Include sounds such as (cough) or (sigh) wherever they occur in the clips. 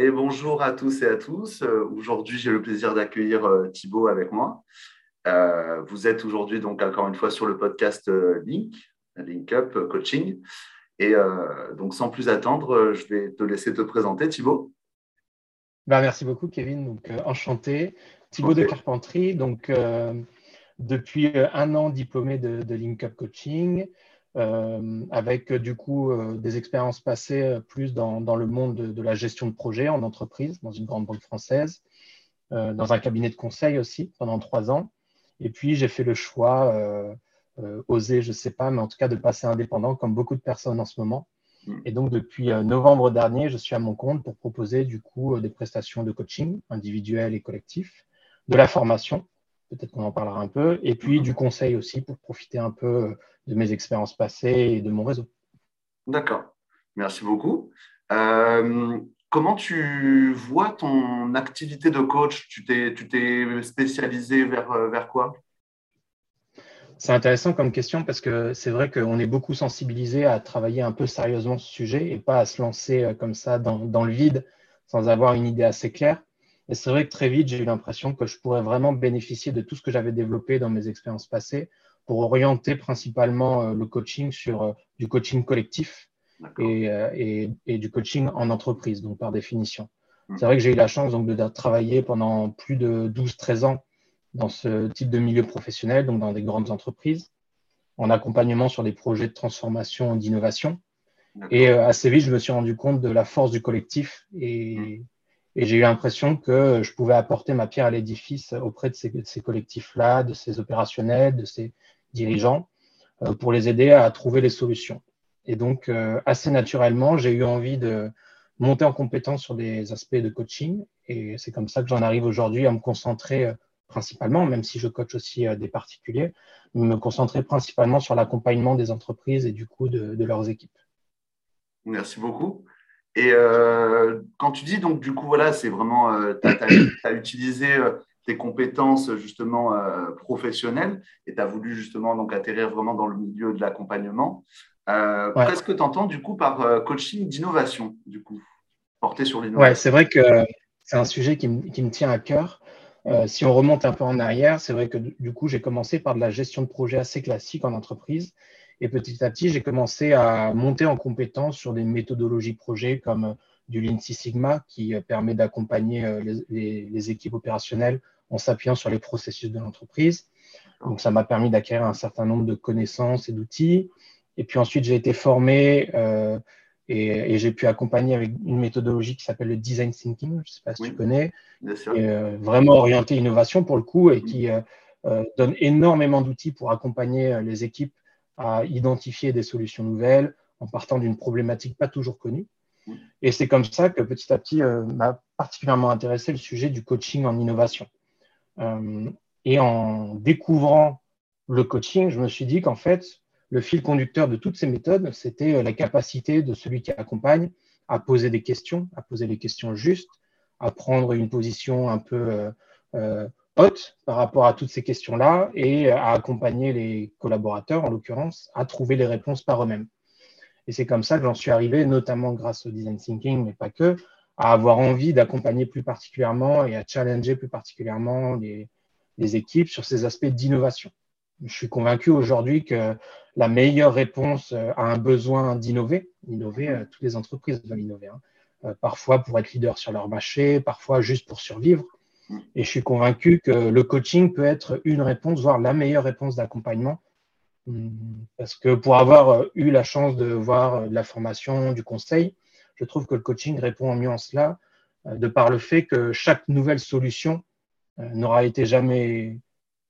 Et bonjour à tous et à tous. Euh, aujourd'hui, j'ai le plaisir d'accueillir euh, Thibaut avec moi. Euh, vous êtes aujourd'hui donc encore une fois sur le podcast Link, Link Up Coaching. Et donc sans plus attendre, je vais te laisser te présenter, Thibaut. Ben, merci beaucoup, Kevin. Donc enchanté. Thibaut de Carpentry. Donc depuis un an diplômé de, de Link Up Coaching. Euh, avec du coup euh, des expériences passées euh, plus dans, le monde de, la gestion de projet en entreprise, dans une grande banque française, dans un cabinet de conseil aussi pendant trois ans. Et puis j'ai fait le choix, osé, je ne sais pas, mais en tout cas de passer indépendant comme beaucoup de personnes en ce moment. Mm. Et donc depuis novembre dernier, je suis à mon compte pour proposer du coup des prestations de coaching individuel et collectif, de la formation peut-être qu'on en parlera un peu, et puis du conseil aussi pour profiter un peu de mes expériences passées et de mon réseau. D'accord, merci beaucoup. Euh, comment tu vois ton activité de coach? Tu t'es spécialisé vers, euh, vers quoi? C'est intéressant comme question parce que c'est vrai qu'on est beaucoup sensibilisé à travailler un peu sérieusement ce sujet et pas à se lancer euh, comme ça dans, dans le vide sans avoir une idée assez claire. Et c'est vrai que très vite, j'ai eu l'impression que je pourrais vraiment bénéficier de tout ce que j'avais développé dans mes expériences passées pour orienter principalement euh, le coaching sur euh, du coaching collectif euh, et, et, du coaching en entreprise, donc par définition. Hmm. C'est vrai que j'ai eu la chance donc, de travailler pendant plus de 12-13 ans dans ce type de milieu professionnel, donc dans des grandes entreprises, en accompagnement sur des projets de transformation et d'innovation. Et assez vite, je me suis rendu compte de la force du collectif et, hmm. Et j'ai eu l'impression que je pouvais apporter ma pierre à l'édifice auprès de ces, collectifs-là, de ces opérationnels, de ces dirigeants, euh, pour les aider à trouver les solutions. Et donc, euh, assez naturellement, j'ai eu envie de monter en compétence sur des aspects de coaching. Et c'est comme ça que j'en arrive aujourd'hui à me concentrer euh, principalement, même si je coach aussi des particuliers, me concentrer principalement sur l'accompagnement des entreprises et du coup de leurs équipes. Merci beaucoup. Et euh, quand tu dis, donc, du coup, voilà, c'est vraiment, euh, tu as, (clears throat) utilisé euh, tes compétences justement professionnelles et tu as voulu justement donc atterrir vraiment dans le milieu de l'accompagnement. Qu'est-ce que tu entends du coup par coaching d'innovation, du coup, porté sur l'innovation? Ouais, c'est vrai que c'est un sujet qui me, qui me, tient à cœur. si on remonte un peu en arrière, c'est vrai que du coup, j'ai commencé par de la gestion de projet assez classique en entreprise. Et petit à petit, j'ai commencé à monter en compétence sur des méthodologies projet comme euh, du Lean Six Sigma qui euh, permet d'accompagner euh, les, équipes opérationnelles en s'appuyant sur les processus de l'entreprise. Donc, ça m'a permis d'acquérir un certain nombre de connaissances et d'outils. Et puis ensuite, j'ai été formé et, j'ai pu accompagner avec une méthodologie qui s'appelle le design thinking, je ne sais pas si tu connais, vraiment orienté innovation pour le coup et qui donne énormément d'outils pour accompagner les équipes à identifier des solutions nouvelles en partant d'une problématique pas toujours connue. Et c'est comme ça que petit à petit euh, m'a particulièrement intéressé le sujet du coaching en innovation. Euh, et en découvrant le coaching, je me suis dit qu'en fait, le fil conducteur de toutes ces méthodes, c'était euh, la capacité de celui qui accompagne à poser des questions, à poser les questions justes, à prendre une position un peu par rapport à toutes ces questions-là et à accompagner les collaborateurs, en l'occurrence, à trouver les réponses par eux-mêmes. Et c'est comme ça que j'en suis arrivé, notamment grâce au design thinking, mais pas que, à avoir envie d'accompagner plus particulièrement et à challenger plus particulièrement les, équipes sur ces aspects d'innovation. Je suis convaincu aujourd'hui que la meilleure réponse à un besoin d'innover, innover, euh, toutes les entreprises veulent innover, hein, euh, parfois pour être leader sur leur marché, parfois juste pour survivre, et je suis convaincu que le coaching peut être une réponse, voire la meilleure réponse d'accompagnement. Parce que pour avoir euh, eu la chance de voir euh, de la formation, du conseil, je trouve que le coaching répond mieux en cela, euh, de par le fait que chaque nouvelle solution n'aura été jamais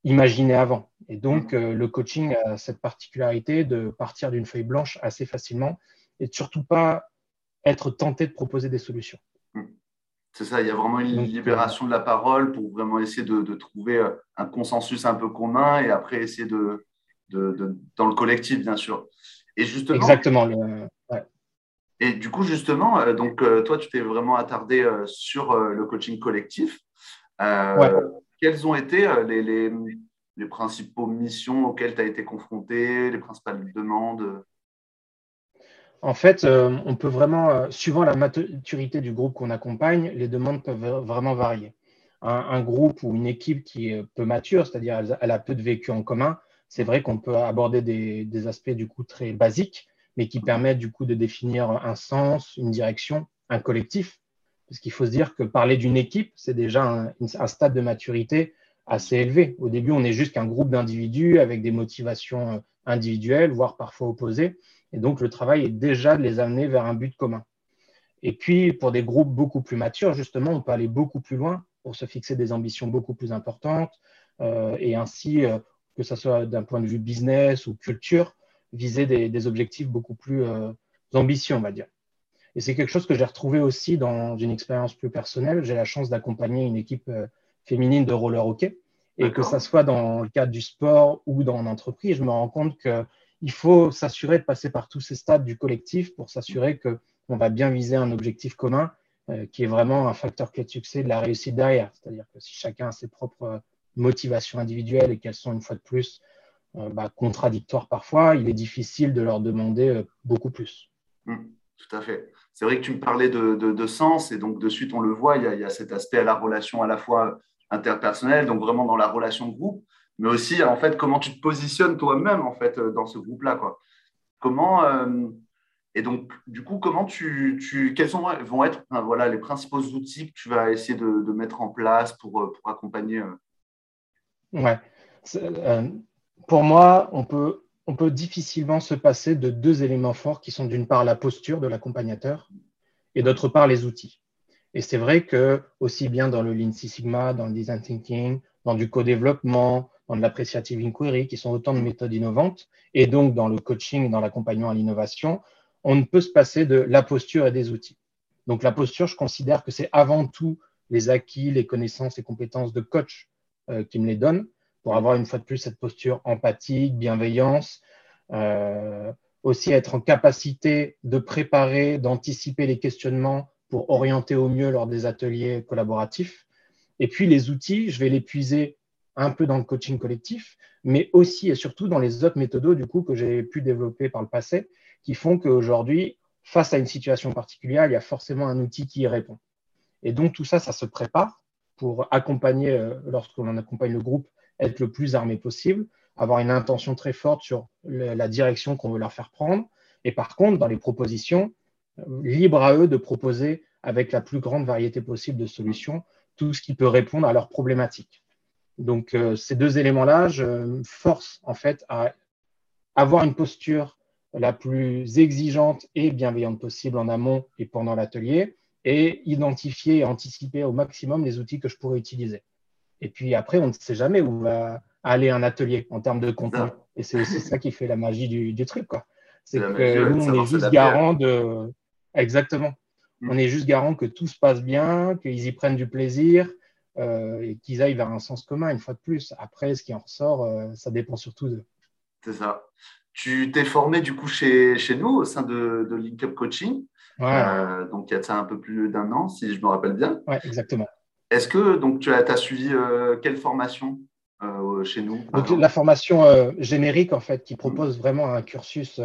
imaginée avant. Et donc, le coaching a cette particularité de partir d'une feuille blanche assez facilement et de surtout pas être tenté de proposer des solutions. C'est ça, il y a vraiment une libération de la parole pour vraiment essayer de, trouver euh, un consensus un peu commun et après essayer de, dans le collectif, bien sûr. Et justement, Exactement. Et du coup, justement, euh, donc, euh, toi, tu t'es vraiment attardé sur le coaching collectif. Quelles ont été les, les, les principaux missions auxquelles tu as été confronté, les principales demandes En fait, euh, on peut vraiment, euh, suivant la maturité du groupe qu'on accompagne, les demandes peuvent vraiment varier. Un, groupe ou une équipe qui est peu mature, c'est-à-dire elle, a peu de vécu en commun, c'est vrai qu'on peut aborder des, aspects du coup très basiques, mais qui permettent du coup de définir un sens, une direction, un collectif. Parce qu'il faut se dire que parler d'une équipe, c'est déjà un, stade de maturité assez élevé. Au début, on est juste qu'un groupe d'individus avec des motivations euh, individuelles, voire parfois opposées. Et donc, le travail est déjà de les amener vers un but commun. Et puis, pour des groupes beaucoup plus matures, justement, on peut aller beaucoup plus loin pour se fixer des ambitions beaucoup plus importantes euh, et ainsi, euh, que ce soit d'un point de vue business ou culture, viser des, objectifs beaucoup plus euh, ambitieux, on va dire. Et c'est quelque chose que j'ai retrouvé aussi dans une expérience plus personnelle. J'ai la chance d'accompagner une équipe féminine de roller hockey. Et que ce soit dans le cadre du sport ou dans l'entreprise, je me rends compte que il faut s'assurer de passer par tous ces stades du collectif pour s'assurer qu'on va bien viser un objectif commun euh, qui est vraiment un facteur clé de succès de la réussite derrière. C'est-à-dire que si chacun a ses propres motivations individuelles et qu'elles sont une fois de plus euh, bah, contradictoires parfois, il est difficile de leur demander euh, beaucoup plus. Mmh, tout à fait. C'est vrai que tu me parlais de, sens et donc de suite on le voit, il y, a, cet aspect à la relation à la fois interpersonnelle, donc vraiment dans la relation groupe, mais aussi en fait comment tu te positionnes toi-même en fait dans ce groupe-là quoi. Comment euh, et donc du coup comment tu, quels sont, vont être voilà les principaux outils que tu vas essayer de, mettre en place pour, euh, pour accompagner. Euh? Ouais. pour moi, on peut on peut difficilement se passer de deux éléments forts qui sont d'une part la posture de l'accompagnateur et d'autre part les outils. Et c'est vrai que aussi bien dans le Lean Six Sigma, dans le design thinking, dans du co-développement, dans l'appreciative inquiry, qui sont autant de méthodes innovantes, et donc dans le coaching, dans l'accompagnement à l'innovation, on ne peut se passer de la posture et des outils. Donc la posture, je considère que c'est avant tout les acquis, les connaissances et compétences de coach euh, qui me les donnent pour avoir une fois de plus cette posture empathique, bienveillance, euh, aussi être en capacité de préparer, d'anticiper les questionnements pour orienter au mieux lors des ateliers collaboratifs. Et puis les outils, je vais les puiser un peu dans le coaching collectif, mais aussi et surtout dans les autres méthodes du coup que j'ai pu développer par le passé, qui font qu'aujourd'hui, face à une situation particulière, il y a forcément un outil qui y répond. Et donc tout ça, ça se prépare pour accompagner, euh, lorsqu'on accompagne le groupe, être le plus armé possible, avoir une intention très forte sur la direction qu'on veut leur faire prendre. Et par contre, dans les propositions, euh, libre à eux de proposer avec la plus grande variété possible de solutions tout ce qui peut répondre à leurs problématiques. Donc, euh, ces deux éléments-là, je me force en fait à avoir une posture la plus exigeante et bienveillante possible en amont et pendant l'atelier et identifier et anticiper au maximum les outils que je pourrais utiliser. Et puis après, on ne sait jamais où va aller un atelier en termes de contenu. Et c'est aussi ça qui fait la magie du, truc. C'est que nous, on est juste garant de. Exactement. Mm. On est juste garant que tout se passe bien, qu'ils y prennent du plaisir, et qu'ils aillent vers un sens commun, une fois de plus. Après, ce qui en ressort, euh, ça dépend surtout d'eux. C'est ça. Tu t'es formé du coup chez, chez nous au sein de, de Link Up Coaching. Euh, donc, il y a ça un peu plus d'un an, si je me rappelle bien. Oui, exactement. Est-ce que donc, tu as, as suivi quelle formation chez nous donc, La formation générique, en fait, qui propose mm. vraiment un cursus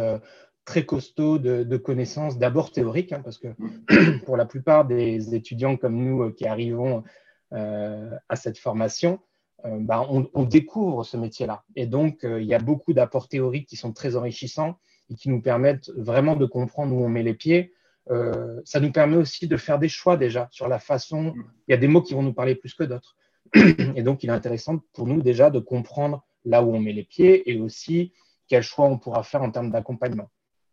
très costaud de, connaissances, d'abord théoriques, hein, parce que mm. (clears throat) pour la plupart des étudiants comme nous qui arrivons euh, à cette formation, euh, bah, on, découvre ce métier-là. Et donc, euh, il y a beaucoup d'apports théoriques qui sont très enrichissants et qui nous permettent vraiment de comprendre où on met les pieds. ça nous permet aussi de faire des choix déjà sur la façon. Il y a des mots qui vont nous parler plus que d'autres. Et donc, il est intéressant pour nous déjà de comprendre là où on met les pieds et aussi quel choix on pourra faire en termes d'accompagnement.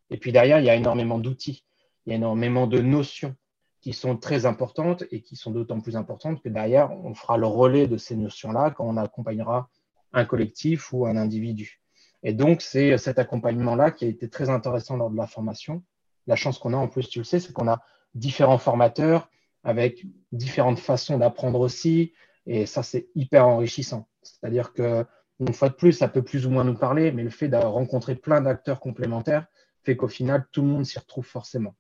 Et puis derrière, il y a énormément d'outils, il y a énormément de notions qui sont très importantes et qui sont d'autant plus importantes que derrière, on fera le relais de ces notions-là quand on accompagnera un collectif ou un individu. Et donc, c'est cet accompagnement-là qui a été très intéressant lors de la formation. La chance qu'on a en plus, tu le sais, c'est qu'on a différents formateurs avec différentes façons d'apprendre aussi. Et ça, c'est hyper enrichissant. C'est-à-dire que, une fois de plus, ça peut plus ou moins nous parler, mais le fait d'avoir rencontré plein d'acteurs complémentaires fait qu'au final, tout le monde s'y retrouve forcément.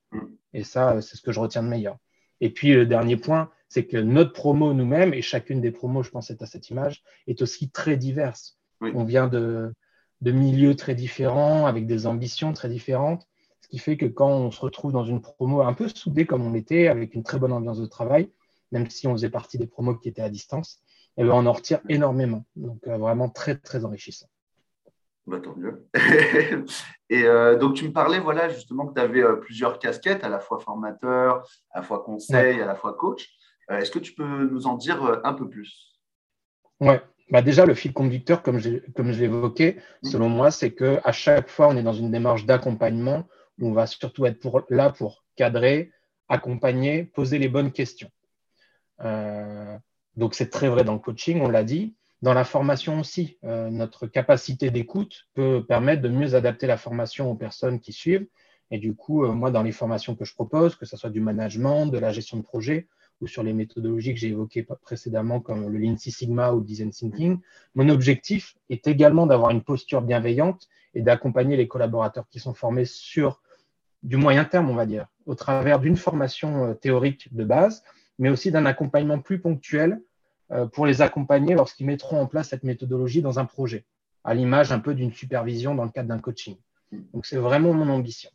Et ça, c'est ce que je retiens de meilleur. Et puis, le dernier point, c'est que notre promo nous-mêmes, et chacune des promos, je pense, est à cette image, est aussi très diverse. On vient de, de, milieux très différents, avec des ambitions très différentes. Ce qui fait que quand on se retrouve dans une promo un peu soudée comme on l'était, avec une très bonne ambiance de travail, même si on faisait partie des promos qui étaient à distance, eh ben, on en retire énormément. Donc euh, vraiment très, très enrichissant. Bah, tant mieux. (laughs) et euh, donc, tu me parlais voilà, justement que tu avais euh, plusieurs casquettes, à la fois formateur, à la fois conseil, à la fois coach. Est-ce que tu peux nous en dire un peu plus? Oui. Bah déjà, le fil conducteur, comme je, comme je l'évoquais, mmh. selon moi, c'est qu'à chaque fois, on est dans une démarche d'accompagnement où on va surtout être pour, là pour cadrer, accompagner, poser les bonnes questions. Euh, donc, c'est très vrai dans le coaching, on l'a dit. Dans la formation aussi, euh, notre capacité d'écoute peut permettre de mieux adapter la formation aux personnes qui suivent. Et du coup, euh, moi, dans les formations que je propose, que ce soit du management, de la gestion de projet, ou sur les méthodologies que j'ai évoquées précédemment, comme le Lean Six Sigma ou le Design Thinking, mon objectif est également d'avoir une posture bienveillante et d'accompagner les collaborateurs qui sont formés sur du moyen terme, on va dire, au travers d'une formation euh, théorique de base, mais aussi d'un accompagnement plus ponctuel pour les accompagner lorsqu'ils mettront en place cette méthodologie dans un projet, à l'image un peu d'une supervision dans le cadre d'un coaching. Donc, c'est vraiment mon ambition.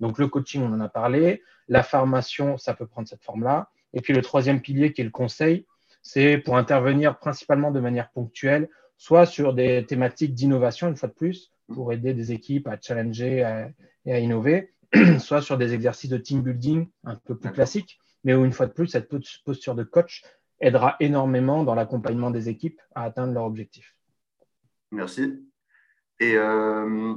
Donc, le coaching, on en a parlé. La formation, ça peut prendre cette forme-là. Et puis le troisième pilier qui est le conseil, c'est pour intervenir principalement de manière ponctuelle, soit sur des thématiques d'innovation, une fois de plus, pour aider des équipes à challenger et à innover, (clears throat) soit sur des exercices de team building un peu plus classiques, mais où une fois de plus, cette posture de coach aidera énormément dans l'accompagnement des équipes à atteindre leurs objectifs. Merci. Et euh,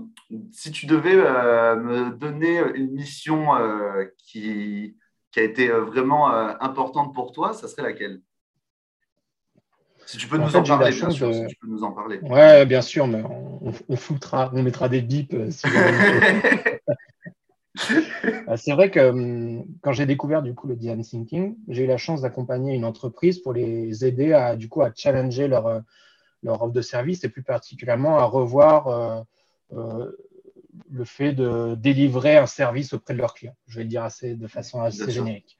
si tu devais euh, me donner une mission euh, qui, qui a été vraiment importante pour toi, ça serait laquelle? Si tu peux nous en parler, bien sûr. Si tu peux nous en parler. Ouais, bien sûr, mais on, on on mettra des bips. (laughs) c'est vrai que hum, quand j'ai découvert du coup le design thinking, j'ai eu la chance d'accompagner une entreprise pour les aider à du coup à challenger leur leur offre de service et plus particulièrement à revoir le fait de délivrer un service auprès de leurs clients. Je vais le dire assez, de façon assez générique.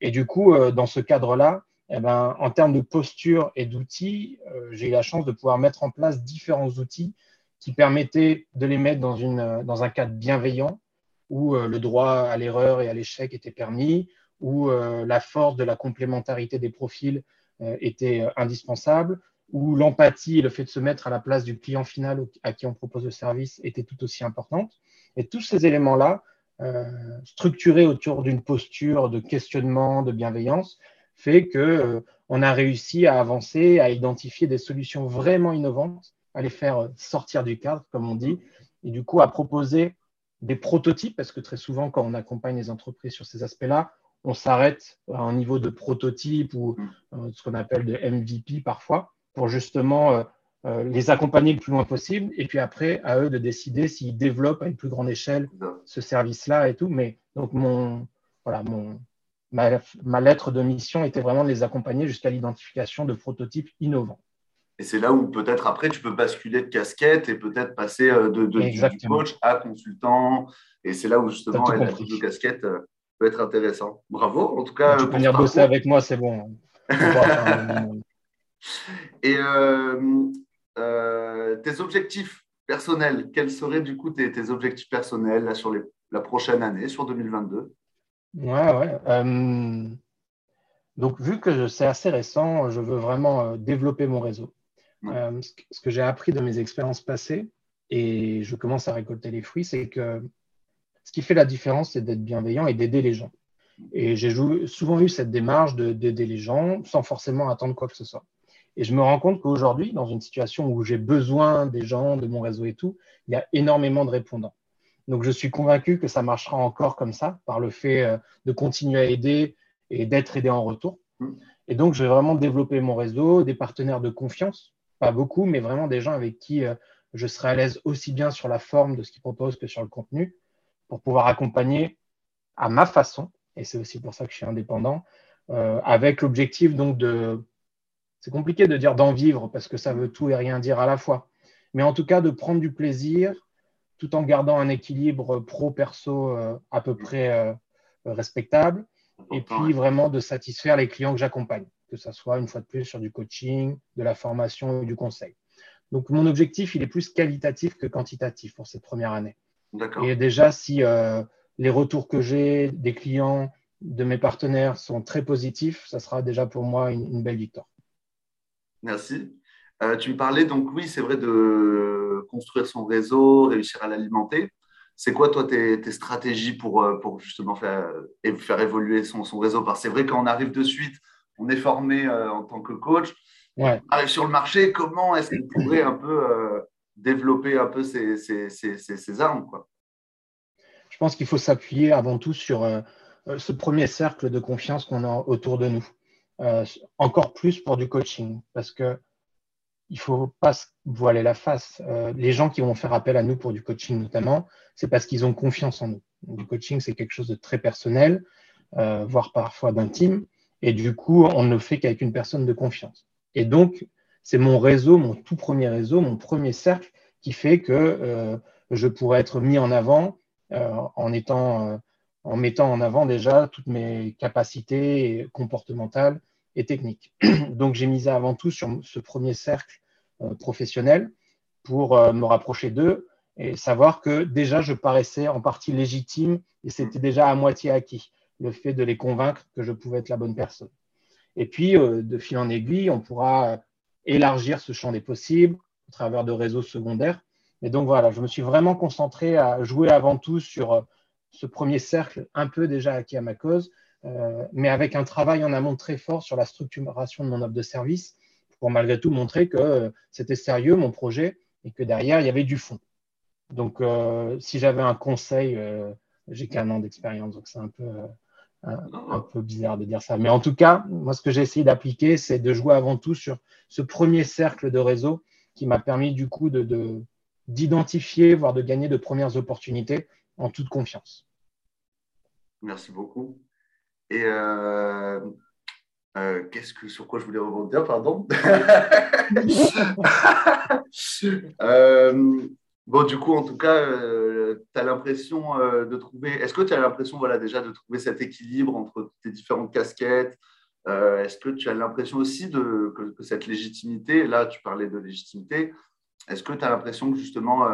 Et du coup, euh, dans ce cadre-là, eh ben, en termes de posture et d'outils, euh, j'ai eu la chance de pouvoir mettre en place différents outils qui permettaient de les mettre dans, une, dans un cadre bienveillant où euh, le droit à l'erreur et à l'échec était permis, où la force de la complémentarité des profils était indispensable, où l'empathie et le fait de se mettre à la place du client final à qui on propose le service était tout aussi importante. Et tous ces éléments-là, euh, structurés autour d'une posture de questionnement, de bienveillance, fait que euh, a réussi à avancer, à identifier des solutions vraiment innovantes, à les faire sortir du cadre, comme on dit, et du coup à proposer des prototypes, parce que très souvent, quand on accompagne les entreprises sur ces aspects-là, on s'arrête à un niveau de prototype ou euh, ce qu'on appelle de MVP parfois pour justement euh, euh, les accompagner le plus loin possible. Et puis après, à eux de décider s'ils développent à une plus grande échelle ce service-là et tout. Mais donc, ma, lettre de mission était vraiment de les accompagner jusqu'à l'identification de prototypes innovants. Et c'est là où peut-être après, tu peux basculer de casquette et peut-être passer euh, de, coach à consultant. Et c'est là où justement la de casquette peut être intéressant. Bravo, en tout cas. Tu peux venir bosser avec moi, c'est bon. (laughs) Et euh, euh, tes objectifs personnels, quels seraient du coup tes, objectifs personnels là, sur la prochaine année, sur 2022 Ouais, ouais. Euh, donc, vu que c'est assez récent, je veux vraiment développer mon réseau. Ce que j'ai appris de mes expériences passées, et je commence à récolter les fruits, c'est que ce qui fait la différence, c'est d'être bienveillant et d'aider les gens. Et j'ai souvent eu cette démarche d'aider les gens sans forcément attendre quoi que ce soit. Et je me rends compte qu'aujourd'hui, dans une situation où j'ai besoin des gens, de mon réseau et tout, il y a énormément de répondants. Donc, je suis convaincu que ça marchera encore comme ça, par le fait euh, de continuer à aider et d'être aidé en retour. Et donc, je vais vraiment développer mon réseau, des partenaires de confiance, pas beaucoup, mais vraiment des gens avec qui euh, je serai à l'aise aussi bien sur la forme de ce qu'ils proposent que sur le contenu, pour pouvoir accompagner à ma façon, et c'est aussi pour ça que je suis indépendant, euh, avec l'objectif donc de c'est compliqué de dire d'en vivre parce que ça veut tout et rien dire à la fois. Mais en tout cas, de prendre du plaisir tout en gardant un équilibre pro-perso euh, à peu près respectable. Et puis vraiment de satisfaire les clients que j'accompagne, que ce soit une fois de plus sur du coaching, de la formation ou du conseil. Donc mon objectif, il est plus qualitatif que quantitatif pour cette première année. Et déjà, si euh, les retours que j'ai des clients, de mes partenaires sont très positifs, ça sera déjà pour moi une, belle victoire. Merci. Euh, tu me parlais donc, oui, c'est vrai, de construire son réseau, réussir à l'alimenter. C'est quoi, toi, tes, stratégies pour, euh, pour justement faire, faire évoluer son, son réseau? Parce que c'est vrai, quand on arrive de suite, on est formé euh, en tant que coach, ouais. on arrive sur le marché, comment est-ce qu'on pourrait un peu développer un peu ces, ces, ces, ces armes quoi? Je pense qu'il faut s'appuyer avant tout sur euh, ce premier cercle de confiance qu'on a autour de nous. Euh, encore plus pour du coaching, parce que il faut pas se voiler la face. Euh, les gens qui vont faire appel à nous pour du coaching notamment, c'est parce qu'ils ont confiance en nous. Du coaching, c'est quelque chose de très personnel, voire parfois d'intime, et du coup, on ne le fait qu'avec une personne de confiance. Et donc, c'est mon réseau, mon tout premier réseau, mon premier cercle qui fait que je pourrais être mis en avant en étant en mettant en avant déjà toutes mes capacités comportementales et techniques. (clears throat) Donc j'ai misé avant tout sur ce premier cercle euh, professionnel pour euh, me rapprocher d'eux et savoir que déjà je paraissais en partie légitime et c'était déjà à moitié acquis, le fait de les convaincre que je pouvais être la bonne personne. Et puis, euh, de fil en aiguille, on pourra élargir ce champ des possibles au travers de réseaux secondaires. Et donc voilà, je me suis vraiment concentré à jouer avant tout sur ce premier cercle un peu déjà acquis à ma cause, euh, mais avec un travail en amont très fort sur la structuration de mon offre de service pour malgré tout montrer que euh, c'était sérieux mon projet et que derrière il y avait du fond. Donc euh, si j'avais un conseil, j'ai qu'un an d'expérience, donc c'est un peu, un, peu bizarre de dire ça. Mais en tout cas, moi ce que j'ai essayé d'appliquer, c'est de jouer avant tout sur ce premier cercle de réseau qui m'a permis du coup de d'identifier, voire de gagner de premières opportunités en toute confiance. Merci beaucoup. Et euh, euh, qu'est-ce que sur quoi je voulais rebondir, pardon? (laughs) Euh, bon, du coup, en tout cas, tu as l'impression de trouver. Est-ce que tu as l'impression, voilà, déjà de trouver cet équilibre entre tes différentes casquettes Est-ce que tu as l'impression aussi de, que, cette légitimité, là, tu parlais de légitimité, est-ce que tu as l'impression que justement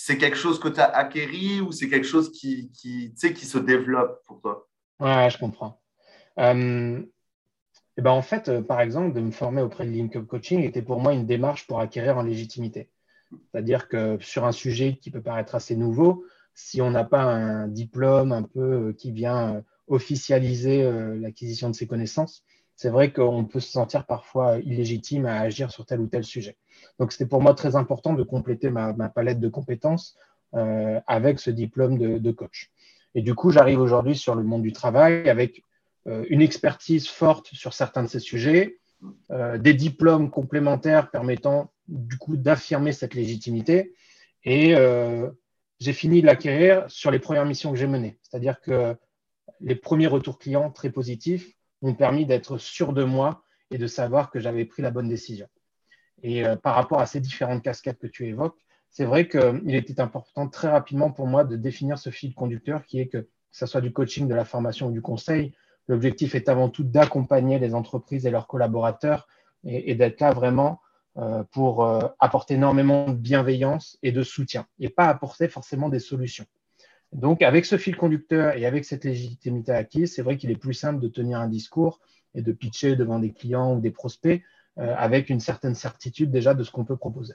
c'est quelque chose que tu as acquéri ou c'est quelque chose qui, qui, se développe pour toi? Ouais, je comprends. Euh, et ben en fait, euh, par exemple, de me former auprès de Link Up Coaching était pour moi une démarche pour acquérir en légitimité. C'est-à-dire que sur un sujet qui peut paraître assez nouveau, si on n'a pas un diplôme un peu euh, qui vient officialiser l'acquisition de ces connaissances, c'est vrai qu'on peut se sentir parfois illégitime à agir sur tel ou tel sujet. Donc, c'était pour moi très important de compléter ma, palette de compétences euh, avec ce diplôme de, coach. Et du coup, j'arrive aujourd'hui sur le monde du travail avec euh, une expertise forte sur certains de ces sujets, euh, des diplômes complémentaires permettant du coup d'affirmer cette légitimité. Et j'ai fini de l'acquérir sur les premières missions que j'ai menées. C'est-à-dire que les premiers retours clients très positifs m'ont permis d'être sûr de moi et de savoir que j'avais pris la bonne décision. Et euh, par rapport à ces différentes casquettes que tu évoques, c'est vrai qu'il était important très rapidement pour moi de définir ce fil conducteur qui est que, que ce soit du coaching, de la formation ou du conseil, l'objectif est avant tout d'accompagner les entreprises et leurs collaborateurs et, d'être là vraiment euh, pour euh, apporter énormément de bienveillance et de soutien et pas apporter forcément des solutions. Donc, avec ce fil conducteur et avec cette légitimité acquise, c'est vrai qu'il est plus simple de tenir un discours et de pitcher devant des clients ou des prospects euh, avec une certaine certitude déjà de ce qu'on peut proposer.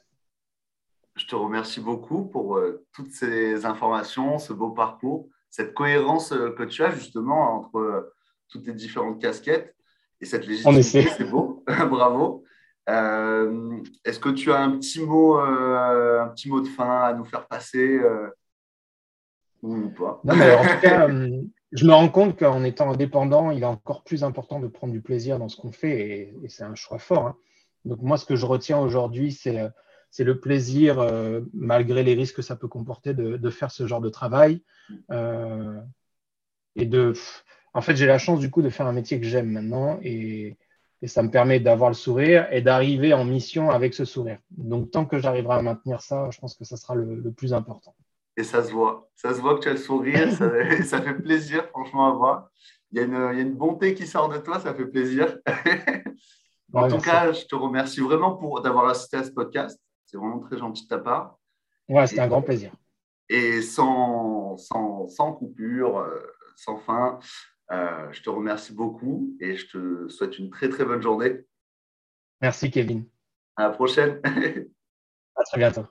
Je te remercie beaucoup pour euh, toutes ces informations, ce beau parcours, cette cohérence euh, que tu as justement entre toutes tes différentes casquettes et cette légitimité, c'est beau, (laughs) bravo. Est-ce que tu as un petit mot, un petit mot de fin à nous faire passer ou pas? Non, mais en tout cas, je me rends compte qu'en étant indépendant, il est encore plus important de prendre du plaisir dans ce qu'on fait et, c'est un choix fort. Hein. Donc moi, ce que je retiens aujourd'hui, c'est euh, le plaisir, euh, malgré les risques que ça peut comporter, de, faire ce genre de travail. Euh, et de, en fait, j'ai la chance du coup de faire un métier que j'aime maintenant et, ça me permet d'avoir le sourire et d'arriver en mission avec ce sourire. Donc tant que j'arriverai à maintenir ça, je pense que ça sera le plus important et ça se voit. Ça se voit que tu as le sourire, ça, (laughs) fait plaisir, franchement, à voir. Il y, a une, bonté qui sort de toi, ça fait plaisir. (laughs) en tout cas, je te remercie vraiment pour d'avoir assisté à ce podcast. C'est vraiment très gentil de ta part. Ouais, c'était un grand plaisir. et sans, sans, sans coupure, sans fin. Je te remercie beaucoup et je te souhaite une très très bonne journée. Merci Kevin. À la prochaine. à très bientôt.